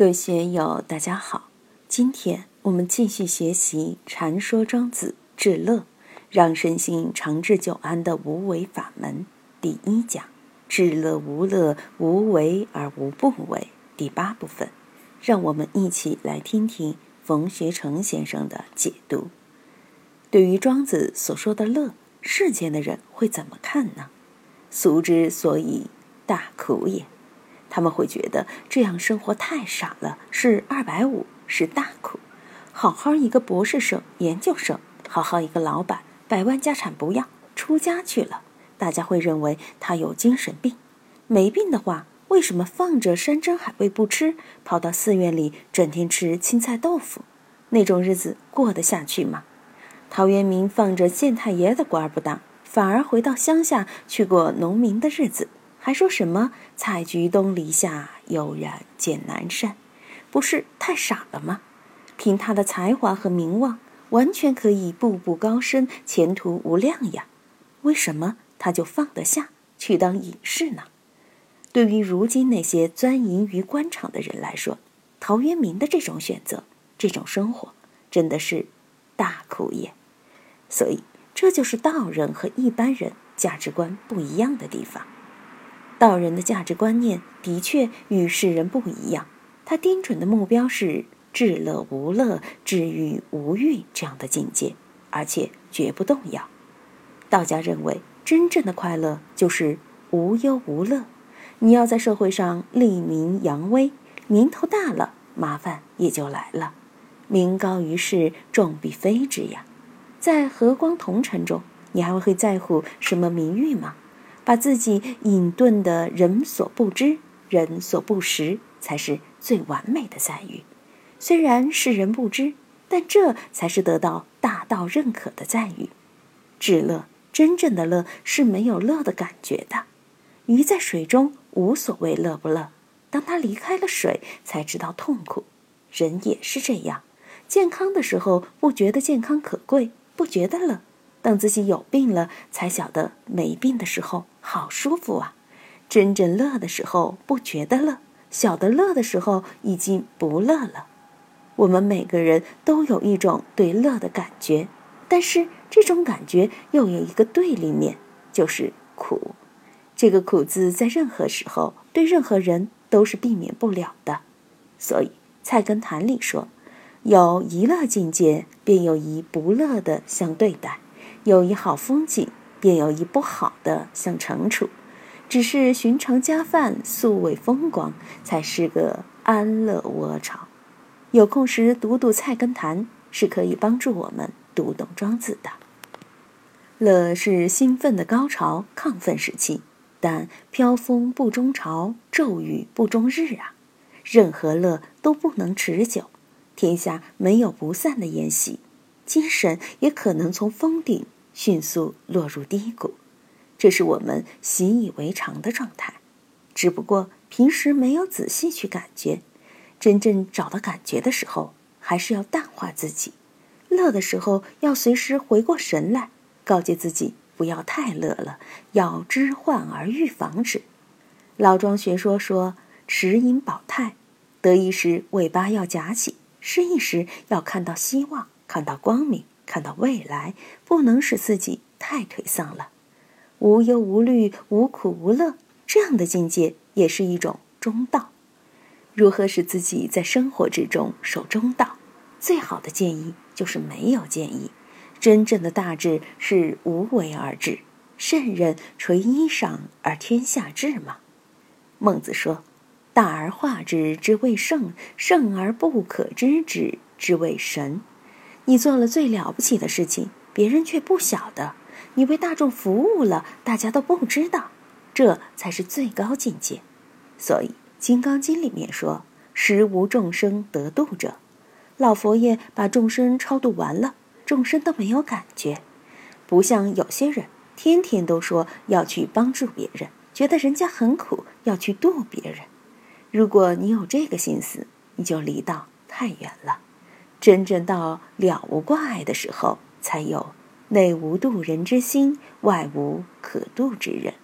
各位学友，大家好。今天我们继续学习《禅说庄子治乐，让身心长治久安的无为法门》第一讲“治乐无乐，无为而无不为”第八部分。让我们一起来听听冯学成先生的解读。对于庄子所说的乐，世间的人会怎么看呢？俗之所以大苦也。他们会觉得这样生活太傻了，是二百五，是大苦。好好一个博士生、研究生，好好一个老板，百万家产不要，出家去了，大家会认为他有精神病。没病的话，为什么放着山珍海味不吃，跑到寺院里整天吃青菜豆腐？那种日子过得下去吗？陶渊明放着县太爷的官不当，反而回到乡下去过农民的日子。还说什么“采菊东篱下，悠然见南山”，不是太傻了吗？凭他的才华和名望，完全可以步步高升，前途无量呀！为什么他就放得下去当隐士呢？对于如今那些钻营于官场的人来说，陶渊明的这种选择、这种生活，真的是大苦也。所以，这就是道人和一般人价值观不一样的地方。道人的价值观念的确与世人不一样，他盯准的目标是至乐无乐、至欲无欲这样的境界，而且绝不动摇。道家认为，真正的快乐就是无忧无乐。你要在社会上立名扬威，名头大了，麻烦也就来了。名高于世，众必非之呀。在和光同尘中，你还会在乎什么名誉吗？把自己隐遁的人所不知、人所不识，才是最完美的赞誉。虽然世人不知，但这才是得到大道认可的赞誉。至乐，真正的乐是没有乐的感觉的。鱼在水中无所谓乐不乐，当它离开了水，才知道痛苦。人也是这样，健康的时候不觉得健康可贵，不觉得乐。等自己有病了，才晓得没病的时候好舒服啊！真正乐的时候不觉得乐，晓得乐的时候已经不乐了。我们每个人都有一种对乐的感觉，但是这种感觉又有一个对立面，就是苦。这个苦字在任何时候对任何人都是避免不了的。所以《菜根谭》里说：“有一乐境界，便有一不乐的相对待。”有一好风景，便有一不好的相惩处。只是寻常家饭，素味风光，才是个安乐窝巢。有空时读读《菜根谭》，是可以帮助我们读懂庄子的。乐是兴奋的高潮，亢奋时期，但飘风不终朝，骤雨不终日啊！任何乐都不能持久，天下没有不散的宴席。精神也可能从峰顶迅速落入低谷，这是我们习以为常的状态。只不过平时没有仔细去感觉，真正找到感觉的时候，还是要淡化自己。乐的时候要随时回过神来，告诫自己不要太乐了，要知患而预防之。老庄学说说：持盈保泰，得意时尾巴要夹起，失意时要看到希望。看到光明，看到未来，不能使自己太颓丧了。无忧无虑，无苦无乐，这样的境界也是一种中道。如何使自己在生活之中守中道？最好的建议就是没有建议。真正的大智是无为而治，圣人垂衣裳而天下治嘛。孟子说：“大而化之，之谓圣；圣而不可知之，之谓神。”你做了最了不起的事情，别人却不晓得；你为大众服务了，大家都不知道，这才是最高境界。所以《金刚经》里面说：“实无众生得度者。”老佛爷把众生超度完了，众生都没有感觉，不像有些人天天都说要去帮助别人，觉得人家很苦，要去度别人。如果你有这个心思，你就离道太远了。真正到了无挂碍的时候，才有内无度人之心，外无可度之人。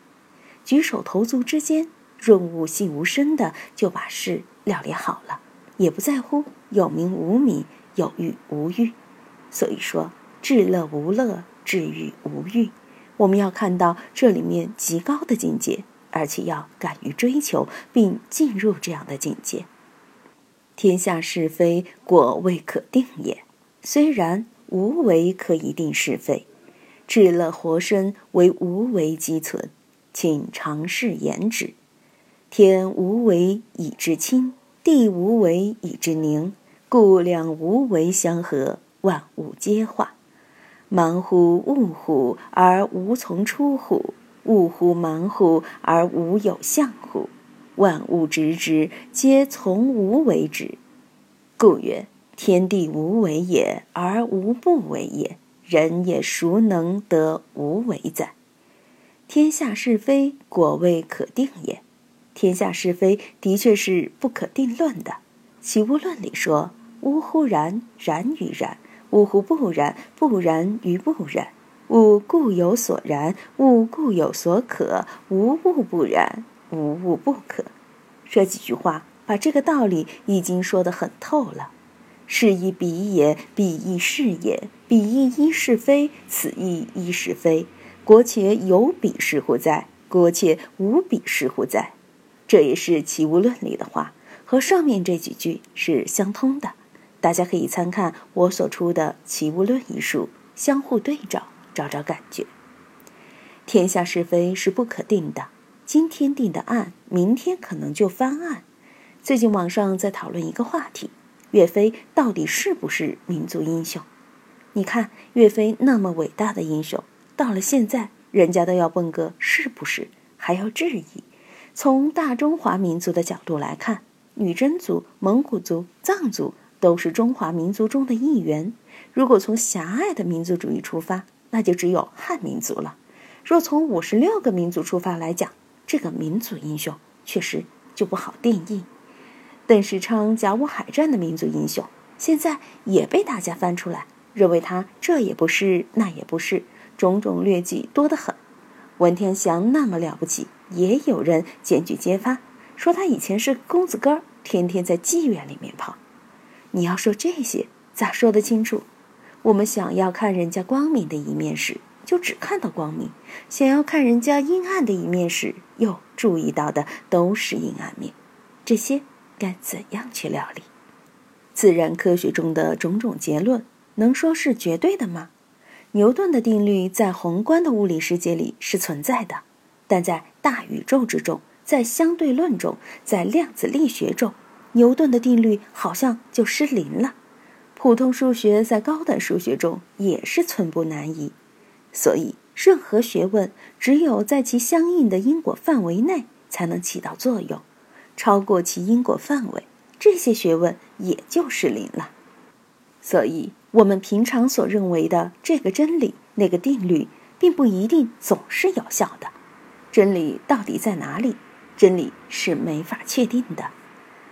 举手投足之间，润物细无声的就把事料理好了。也不在乎有名无名、有欲无欲。所以说，至乐无乐，至欲无欲。我们要看到这里面极高的境界，而且要敢于追求，并进入这样的境界。天下是非，果未可定也。虽然无为可以定是非，至乐活生为无为积存，请尝试言之。天无为以至清，地无为以至宁，故两无为相合，万物皆化。忙乎物乎而无从出乎？物乎忙乎而无有相乎？万物执之，皆从无为之。故曰：天地无为也，而无不为也。人也孰能得无为哉？天下是非，果未可定也。天下是非的确是不可定论的。起物论里说：呜呼然，然于然；呜呼不然，不然于不然。物固有所然，物固有所可。无物不然，无物不可。这几句话。把这个道理已经说得很透了，是亦彼也，彼亦是也，彼亦一是非，此亦一是非。国且有彼是乎哉？国且无彼是乎哉？这也是《齐物论》里的话，和上面这几句是相通的。大家可以参看我所出的《齐物论》一书，相互对照，找找感觉。天下是非是不可定的，今天定的案，明天可能就翻案。最近网上在讨论一个话题：岳飞到底是不是民族英雄？你看，岳飞那么伟大的英雄，到了现在，人家都要问个是不是，还要质疑。从大中华民族的角度来看，女真族、蒙古族、藏族都是中华民族中的一员。如果从狭隘的民族主义出发，那就只有汉民族了。若从五十六个民族出发来讲，这个民族英雄确实就不好定义。邓世昌甲午海战的民族英雄，现在也被大家翻出来，认为他这也不是，那也不是，种种劣迹多得很。文天祥那么了不起，也有人检举揭发，说他以前是公子哥儿，天天在妓院里面跑。你要说这些，咋说得清楚？我们想要看人家光明的一面时，就只看到光明；想要看人家阴暗的一面时，又注意到的都是阴暗面。这些。该怎样去料理？自然科学中的种种结论，能说是绝对的吗？牛顿的定律在宏观的物理世界里是存在的，但在大宇宙之中，在相对论中，在量子力学中，牛顿的定律好像就失灵了。普通数学在高等数学中也是寸步难移，所以任何学问只有在其相应的因果范围内才能起到作用。超过其因果范围，这些学问也就失灵了。所以，我们平常所认为的这个真理、那个定律，并不一定总是有效的。真理到底在哪里？真理是没法确定的。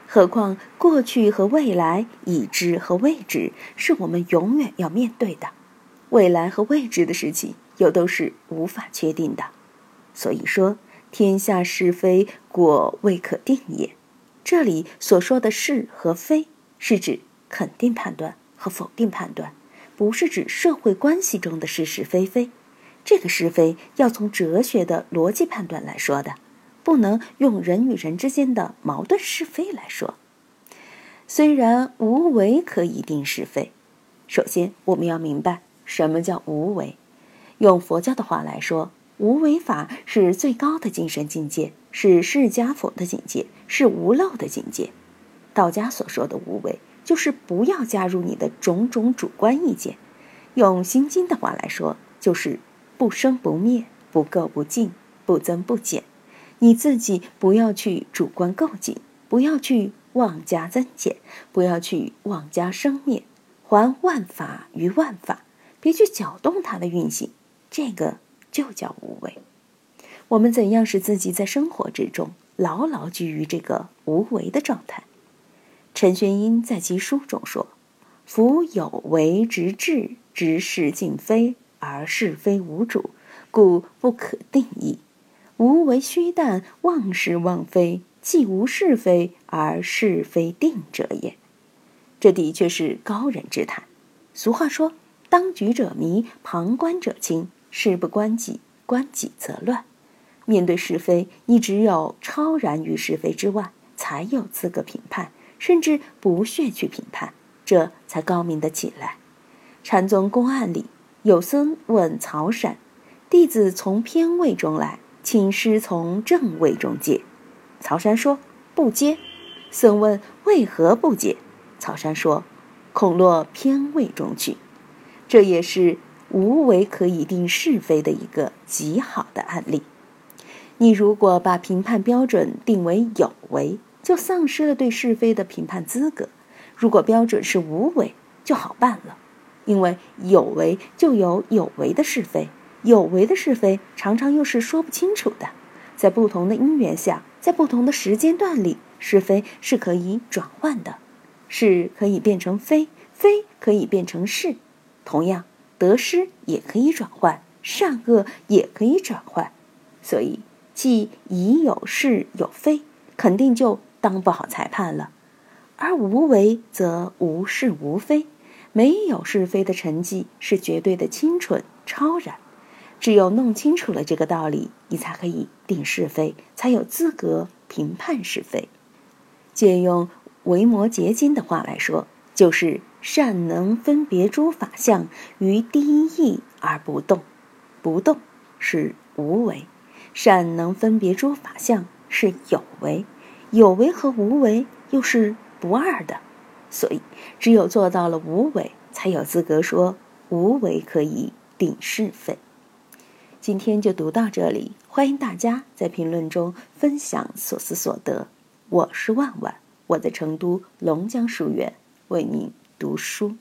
何况过去和未来、已知和未知，是我们永远要面对的。未来和未知的事情，又都是无法确定的。所以说。天下是非，果未可定也。这里所说的是和非，是指肯定判断和否定判断，不是指社会关系中的是是非非。这个是非要从哲学的逻辑判断来说的，不能用人与人之间的矛盾是非来说。虽然无为可以定是非，首先我们要明白什么叫无为。用佛教的话来说。无为法是最高的精神境界，是释迦佛的境界，是无漏的境界。道家所说的无为，就是不要加入你的种种主观意见。用心经的话来说，就是不生不灭，不垢不净，不增不减。你自己不要去主观构建，不要去妄加增减，不要去妄加生灭，还万法于万法，别去搅动它的运行。这个。就叫无为。我们怎样使自己在生活之中牢牢居于这个无为的状态？陈玄英在其书中说：“夫有为之治，执事尽非，而是非无主，故不可定义。无为虚诞，妄是妄非，既无是非而是非定者也。这的确是高人之谈。俗话说：“当局者迷，旁观者清。事不关己，关己则乱。”面对是非，你只有超然于是非之外，才有资格评判，甚至不屑去评判，这才高明的起来。禅宗公案里，有僧问曹闪：“弟子从偏位中来，请师从正位中接。”曹山说：“不接。”僧问：“为何不解？”曹山说：“恐落偏位中去。”这也是无为可以定是非的一个极好的案例。你如果把评判标准定为有为，就丧失了对是非的评判资格；如果标准是无为，就好办了，因为有为就有有为的是非，有为的是非常常又是说不清楚的。在不同的因缘下，在不同的时间段里，是非是可以转换的，是可以变成非，非可以变成是。同样，得失也可以转换，善恶也可以转换，所以。既已有是有非，肯定就当不好裁判了；而无为则无是无非，没有是非的成绩是绝对的清纯超然。只有弄清楚了这个道理，你才可以定是非，才有资格评判是非。借用维摩诘经的话来说，就是善能分别诸法相于第一义而不动，不动是无为。善能分别诸法相是有为，有为和无为又是不二的，所以只有做到了无为，才有资格说无为可以定是非。今天就读到这里，欢迎大家在评论中分享所思所得。我是万万，我在成都龙江书院为您读书。